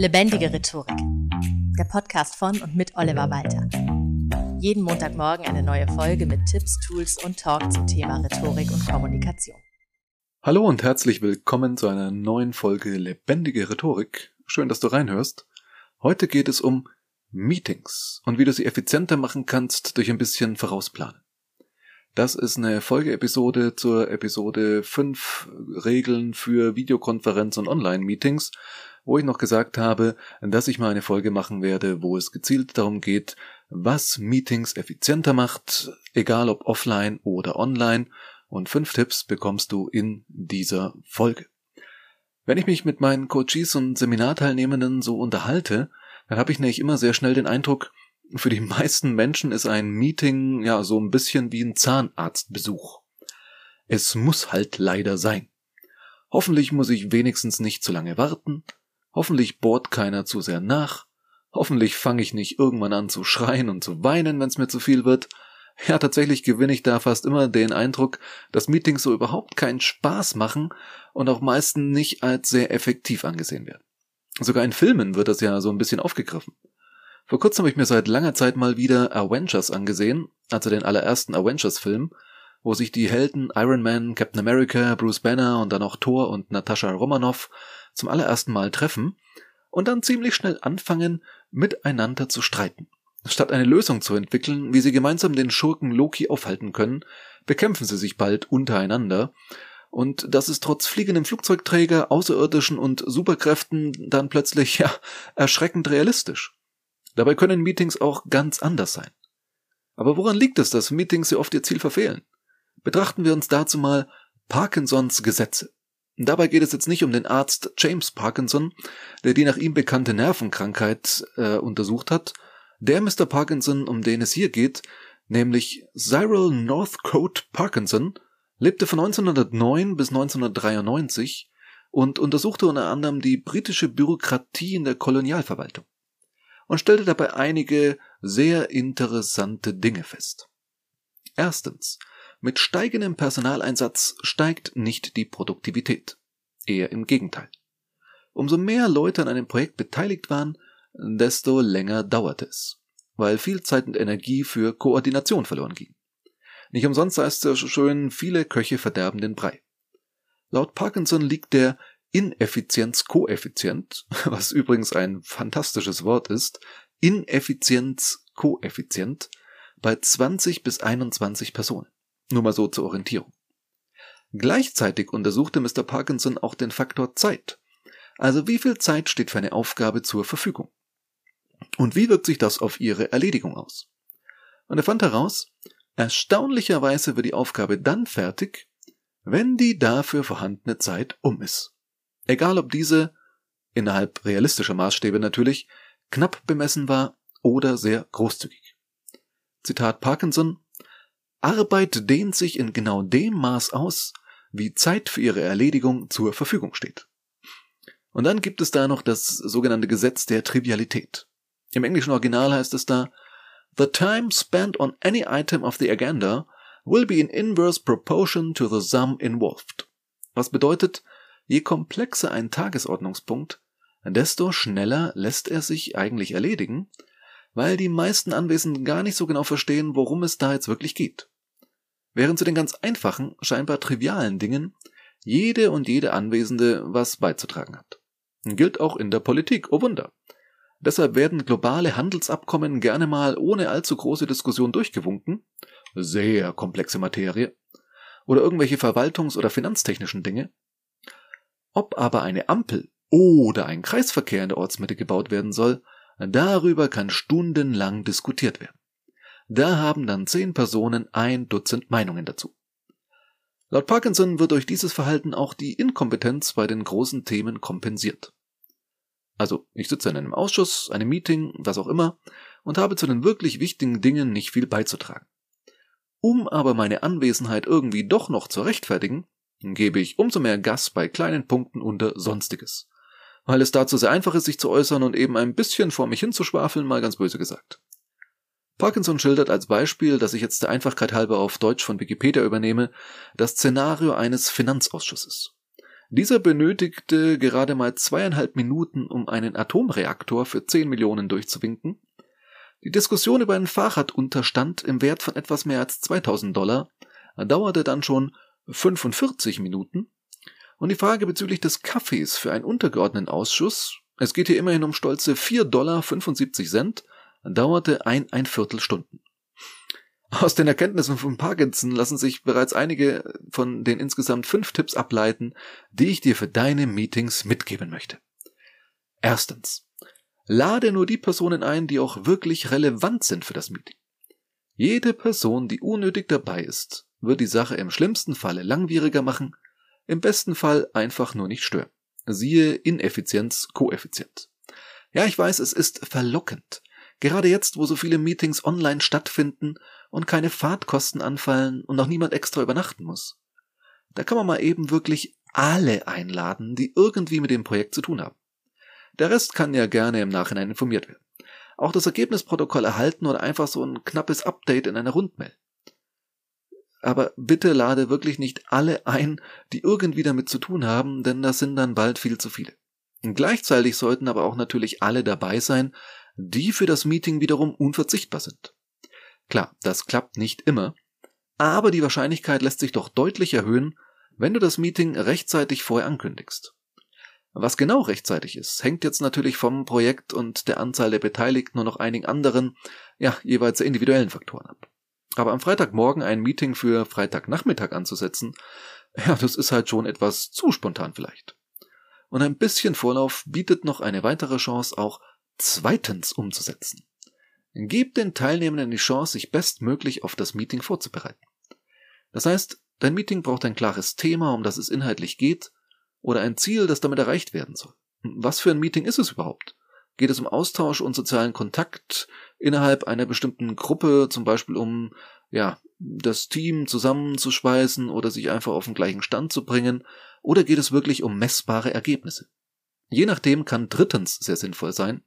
Lebendige Rhetorik. Der Podcast von und mit Oliver Walter. Jeden Montagmorgen eine neue Folge mit Tipps, Tools und Talk zum Thema Rhetorik und Kommunikation. Hallo und herzlich willkommen zu einer neuen Folge Lebendige Rhetorik. Schön, dass du reinhörst. Heute geht es um Meetings und wie du sie effizienter machen kannst durch ein bisschen Vorausplanen. Das ist eine Folgeepisode zur Episode 5 Regeln für Videokonferenz und Online-Meetings, wo ich noch gesagt habe, dass ich mal eine Folge machen werde, wo es gezielt darum geht, was Meetings effizienter macht, egal ob offline oder online, und fünf Tipps bekommst du in dieser Folge. Wenn ich mich mit meinen Coaches und Seminarteilnehmenden so unterhalte, dann habe ich nämlich immer sehr schnell den Eindruck, für die meisten Menschen ist ein Meeting ja so ein bisschen wie ein Zahnarztbesuch. Es muss halt leider sein. Hoffentlich muss ich wenigstens nicht zu lange warten. Hoffentlich bohrt keiner zu sehr nach. Hoffentlich fange ich nicht irgendwann an zu schreien und zu weinen, wenn es mir zu viel wird. Ja, tatsächlich gewinne ich da fast immer den Eindruck, dass Meetings so überhaupt keinen Spaß machen und auch meistens nicht als sehr effektiv angesehen werden. Sogar in Filmen wird das ja so ein bisschen aufgegriffen. Vor kurzem habe ich mir seit langer Zeit mal wieder Avengers angesehen, also den allerersten Avengers-Film, wo sich die Helden Iron Man, Captain America, Bruce Banner und dann auch Thor und Natascha Romanoff zum allerersten Mal treffen und dann ziemlich schnell anfangen, miteinander zu streiten. Statt eine Lösung zu entwickeln, wie sie gemeinsam den Schurken Loki aufhalten können, bekämpfen sie sich bald untereinander. Und das ist trotz fliegendem Flugzeugträger, Außerirdischen und Superkräften dann plötzlich ja erschreckend realistisch. Dabei können Meetings auch ganz anders sein. Aber woran liegt es, dass Meetings so oft ihr Ziel verfehlen? Betrachten wir uns dazu mal Parkinsons Gesetze. Dabei geht es jetzt nicht um den Arzt James Parkinson, der die nach ihm bekannte Nervenkrankheit äh, untersucht hat. Der Mr. Parkinson, um den es hier geht, nämlich Cyril Northcote Parkinson, lebte von 1909 bis 1993 und untersuchte unter anderem die britische Bürokratie in der Kolonialverwaltung und stellte dabei einige sehr interessante Dinge fest. Erstens, mit steigendem Personaleinsatz steigt nicht die Produktivität. Eher im Gegenteil. Umso mehr Leute an einem Projekt beteiligt waren, desto länger dauerte es, weil viel Zeit und Energie für Koordination verloren ging. Nicht umsonst heißt es schön, viele Köche verderben den Brei. Laut Parkinson liegt der Ineffizienzkoeffizient, was übrigens ein fantastisches Wort ist, Ineffizienzkoeffizient bei 20 bis 21 Personen. Nur mal so zur Orientierung. Gleichzeitig untersuchte Mr. Parkinson auch den Faktor Zeit. Also wie viel Zeit steht für eine Aufgabe zur Verfügung? Und wie wirkt sich das auf ihre Erledigung aus? Und er fand heraus, erstaunlicherweise wird die Aufgabe dann fertig, wenn die dafür vorhandene Zeit um ist. Egal ob diese, innerhalb realistischer Maßstäbe natürlich, knapp bemessen war oder sehr großzügig. Zitat Parkinson Arbeit dehnt sich in genau dem Maß aus, wie Zeit für ihre Erledigung zur Verfügung steht. Und dann gibt es da noch das sogenannte Gesetz der Trivialität. Im englischen Original heißt es da The time spent on any item of the agenda will be in inverse proportion to the sum involved. Was bedeutet, Je komplexer ein Tagesordnungspunkt, desto schneller lässt er sich eigentlich erledigen, weil die meisten Anwesenden gar nicht so genau verstehen, worum es da jetzt wirklich geht. Während zu den ganz einfachen, scheinbar trivialen Dingen jede und jede Anwesende was beizutragen hat. Gilt auch in der Politik, oh Wunder. Deshalb werden globale Handelsabkommen gerne mal ohne allzu große Diskussion durchgewunken, sehr komplexe Materie, oder irgendwelche verwaltungs- oder finanztechnischen Dinge, ob aber eine Ampel oder ein Kreisverkehr in der Ortsmitte gebaut werden soll, darüber kann stundenlang diskutiert werden. Da haben dann zehn Personen ein Dutzend Meinungen dazu. Laut Parkinson wird durch dieses Verhalten auch die Inkompetenz bei den großen Themen kompensiert. Also, ich sitze in einem Ausschuss, einem Meeting, was auch immer, und habe zu den wirklich wichtigen Dingen nicht viel beizutragen. Um aber meine Anwesenheit irgendwie doch noch zu rechtfertigen, gebe ich umso mehr Gas bei kleinen Punkten unter Sonstiges. Weil es dazu sehr einfach ist, sich zu äußern und eben ein bisschen vor mich hinzuschwafeln, mal ganz böse gesagt. Parkinson schildert als Beispiel, dass ich jetzt der Einfachkeit halber auf Deutsch von Wikipedia übernehme, das Szenario eines Finanzausschusses. Dieser benötigte gerade mal zweieinhalb Minuten, um einen Atomreaktor für 10 Millionen durchzuwinken. Die Diskussion über einen Fahrradunterstand im Wert von etwas mehr als 2000 Dollar dauerte dann schon 45 Minuten. Und die Frage bezüglich des Kaffees für einen untergeordneten Ausschuss, es geht hier immerhin um stolze 4,75 Dollar, dauerte ein, ein Viertelstunden. Aus den Erkenntnissen von Parkinson lassen sich bereits einige von den insgesamt fünf Tipps ableiten, die ich dir für deine Meetings mitgeben möchte. Erstens. Lade nur die Personen ein, die auch wirklich relevant sind für das Meeting. Jede Person, die unnötig dabei ist, wird die Sache im schlimmsten Falle langwieriger machen, im besten Fall einfach nur nicht stören. Siehe Ineffizienz Koeffizient. Ja, ich weiß, es ist verlockend. Gerade jetzt, wo so viele Meetings online stattfinden und keine Fahrtkosten anfallen und noch niemand extra übernachten muss. Da kann man mal eben wirklich alle einladen, die irgendwie mit dem Projekt zu tun haben. Der Rest kann ja gerne im Nachhinein informiert werden. Auch das Ergebnisprotokoll erhalten oder einfach so ein knappes Update in einer Rundmail. Aber bitte lade wirklich nicht alle ein, die irgendwie damit zu tun haben, denn das sind dann bald viel zu viele. Und gleichzeitig sollten aber auch natürlich alle dabei sein, die für das Meeting wiederum unverzichtbar sind. Klar, das klappt nicht immer, aber die Wahrscheinlichkeit lässt sich doch deutlich erhöhen, wenn du das Meeting rechtzeitig vorher ankündigst. Was genau rechtzeitig ist, hängt jetzt natürlich vom Projekt und der Anzahl der Beteiligten und noch einigen anderen, ja, jeweils individuellen Faktoren ab. Aber am Freitagmorgen ein Meeting für Freitagnachmittag anzusetzen, ja, das ist halt schon etwas zu spontan vielleicht. Und ein bisschen Vorlauf bietet noch eine weitere Chance auch zweitens umzusetzen. Gib den Teilnehmenden die Chance, sich bestmöglich auf das Meeting vorzubereiten. Das heißt, dein Meeting braucht ein klares Thema, um das es inhaltlich geht, oder ein Ziel, das damit erreicht werden soll. Was für ein Meeting ist es überhaupt? Geht es um Austausch und sozialen Kontakt innerhalb einer bestimmten Gruppe, zum Beispiel um, ja, das Team zusammenzuschweißen oder sich einfach auf den gleichen Stand zu bringen, oder geht es wirklich um messbare Ergebnisse? Je nachdem kann drittens sehr sinnvoll sein,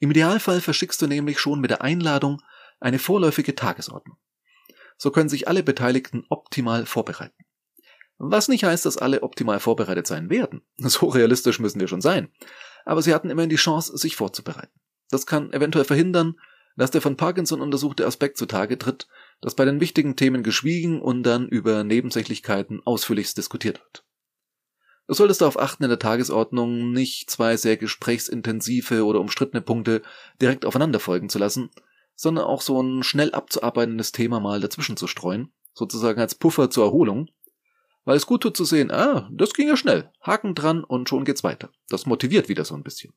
im Idealfall verschickst du nämlich schon mit der Einladung eine vorläufige Tagesordnung. So können sich alle Beteiligten optimal vorbereiten. Was nicht heißt, dass alle optimal vorbereitet sein werden. So realistisch müssen wir schon sein. Aber sie hatten immerhin die Chance, sich vorzubereiten. Das kann eventuell verhindern, dass der von Parkinson untersuchte Aspekt zutage tritt, dass bei den wichtigen Themen geschwiegen und dann über Nebensächlichkeiten ausführlichst diskutiert wird. Du solltest darauf achten, in der Tagesordnung nicht zwei sehr gesprächsintensive oder umstrittene Punkte direkt aufeinander folgen zu lassen, sondern auch so ein schnell abzuarbeitendes Thema mal dazwischen zu streuen, sozusagen als Puffer zur Erholung, weil es gut tut zu sehen, ah, das ging ja schnell, Haken dran und schon geht's weiter. Das motiviert wieder so ein bisschen.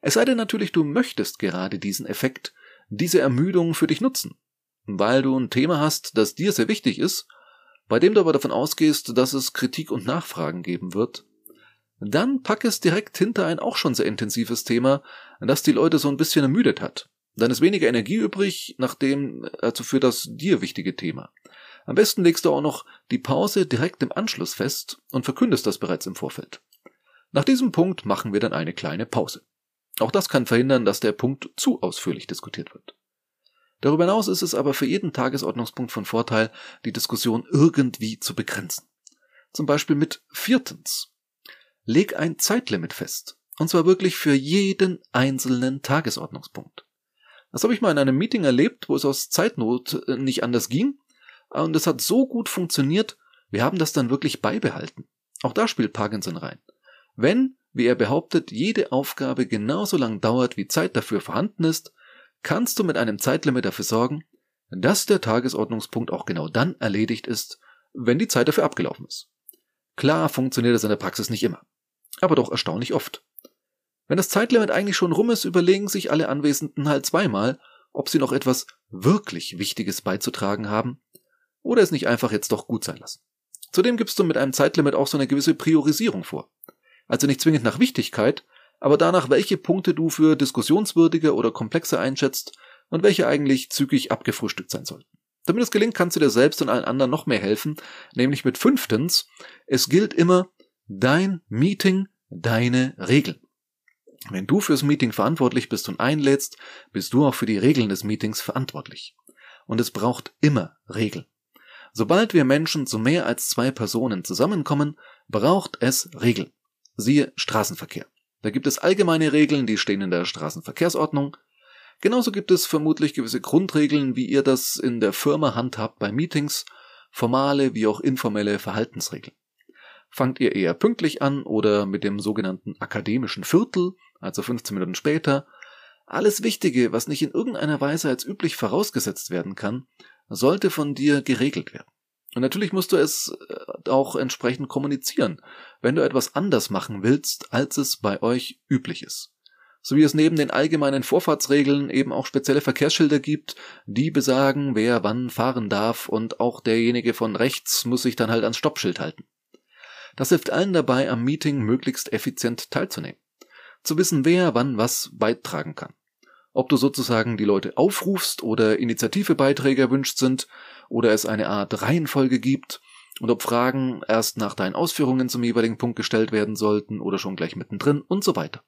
Es sei denn natürlich, du möchtest gerade diesen Effekt, diese Ermüdung für dich nutzen, weil du ein Thema hast, das dir sehr wichtig ist bei dem du aber davon ausgehst, dass es Kritik und Nachfragen geben wird, dann pack es direkt hinter ein auch schon sehr intensives Thema, das die Leute so ein bisschen ermüdet hat. Dann ist weniger Energie übrig, nachdem, also für das dir wichtige Thema. Am besten legst du auch noch die Pause direkt im Anschluss fest und verkündest das bereits im Vorfeld. Nach diesem Punkt machen wir dann eine kleine Pause. Auch das kann verhindern, dass der Punkt zu ausführlich diskutiert wird. Darüber hinaus ist es aber für jeden Tagesordnungspunkt von Vorteil, die Diskussion irgendwie zu begrenzen. Zum Beispiel mit viertens. Leg ein Zeitlimit fest. Und zwar wirklich für jeden einzelnen Tagesordnungspunkt. Das habe ich mal in einem Meeting erlebt, wo es aus Zeitnot äh, nicht anders ging. Und es hat so gut funktioniert, wir haben das dann wirklich beibehalten. Auch da spielt Parkinson rein. Wenn, wie er behauptet, jede Aufgabe genauso lang dauert, wie Zeit dafür vorhanden ist, kannst du mit einem Zeitlimit dafür sorgen, dass der Tagesordnungspunkt auch genau dann erledigt ist, wenn die Zeit dafür abgelaufen ist. Klar funktioniert das in der Praxis nicht immer, aber doch erstaunlich oft. Wenn das Zeitlimit eigentlich schon rum ist, überlegen sich alle Anwesenden halt zweimal, ob sie noch etwas wirklich Wichtiges beizutragen haben oder es nicht einfach jetzt doch gut sein lassen. Zudem gibst du mit einem Zeitlimit auch so eine gewisse Priorisierung vor. Also nicht zwingend nach Wichtigkeit, aber danach, welche Punkte du für diskussionswürdiger oder komplexer einschätzt und welche eigentlich zügig abgefrühstückt sein sollten. Damit es gelingt, kannst du dir selbst und allen anderen noch mehr helfen, nämlich mit fünftens, es gilt immer dein Meeting, deine Regeln. Wenn du fürs Meeting verantwortlich bist und einlädst, bist du auch für die Regeln des Meetings verantwortlich. Und es braucht immer Regeln. Sobald wir Menschen zu mehr als zwei Personen zusammenkommen, braucht es Regeln. Siehe Straßenverkehr. Da gibt es allgemeine Regeln, die stehen in der Straßenverkehrsordnung. Genauso gibt es vermutlich gewisse Grundregeln, wie ihr das in der Firma handhabt bei Meetings, formale wie auch informelle Verhaltensregeln. Fangt ihr eher pünktlich an oder mit dem sogenannten akademischen Viertel, also 15 Minuten später, alles Wichtige, was nicht in irgendeiner Weise als üblich vorausgesetzt werden kann, sollte von dir geregelt werden. Und natürlich musst du es äh, auch entsprechend kommunizieren, wenn du etwas anders machen willst, als es bei euch üblich ist. So wie es neben den allgemeinen Vorfahrtsregeln eben auch spezielle Verkehrsschilder gibt, die besagen, wer wann fahren darf und auch derjenige von rechts muss sich dann halt ans Stoppschild halten. Das hilft allen dabei, am Meeting möglichst effizient teilzunehmen. Zu wissen, wer wann was beitragen kann. Ob du sozusagen die Leute aufrufst oder Initiativebeiträge erwünscht sind oder es eine Art Reihenfolge gibt und ob Fragen erst nach deinen Ausführungen zum jeweiligen Punkt gestellt werden sollten oder schon gleich mittendrin und so weiter.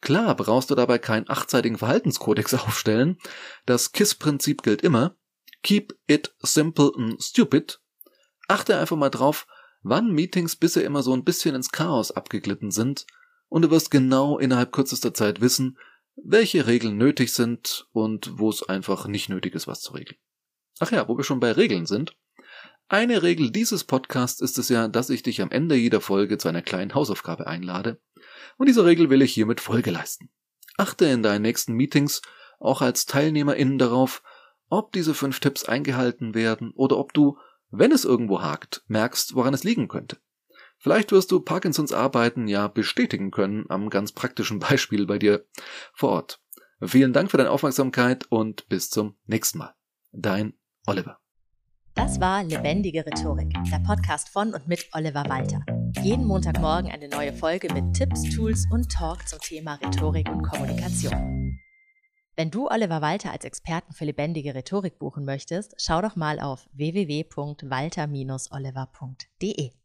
Klar brauchst du dabei keinen achtseitigen Verhaltenskodex aufstellen. Das KISS-Prinzip gilt immer. Keep it simple and stupid. Achte einfach mal drauf, wann Meetings bisher immer so ein bisschen ins Chaos abgeglitten sind und du wirst genau innerhalb kürzester Zeit wissen, welche Regeln nötig sind und wo es einfach nicht nötig ist, was zu regeln. Ach ja, wo wir schon bei Regeln sind. Eine Regel dieses Podcasts ist es ja, dass ich dich am Ende jeder Folge zu einer kleinen Hausaufgabe einlade. Und diese Regel will ich hiermit Folge leisten. Achte in deinen nächsten Meetings auch als TeilnehmerInnen darauf, ob diese fünf Tipps eingehalten werden oder ob du, wenn es irgendwo hakt, merkst, woran es liegen könnte. Vielleicht wirst du Parkinsons Arbeiten ja bestätigen können am ganz praktischen Beispiel bei dir vor Ort. Vielen Dank für deine Aufmerksamkeit und bis zum nächsten Mal. Dein Oliver. Das war Lebendige Rhetorik, der Podcast von und mit Oliver Walter. Jeden Montagmorgen eine neue Folge mit Tipps, Tools und Talk zum Thema Rhetorik und Kommunikation. Wenn du Oliver Walter als Experten für lebendige Rhetorik buchen möchtest, schau doch mal auf www.walter-oliver.de.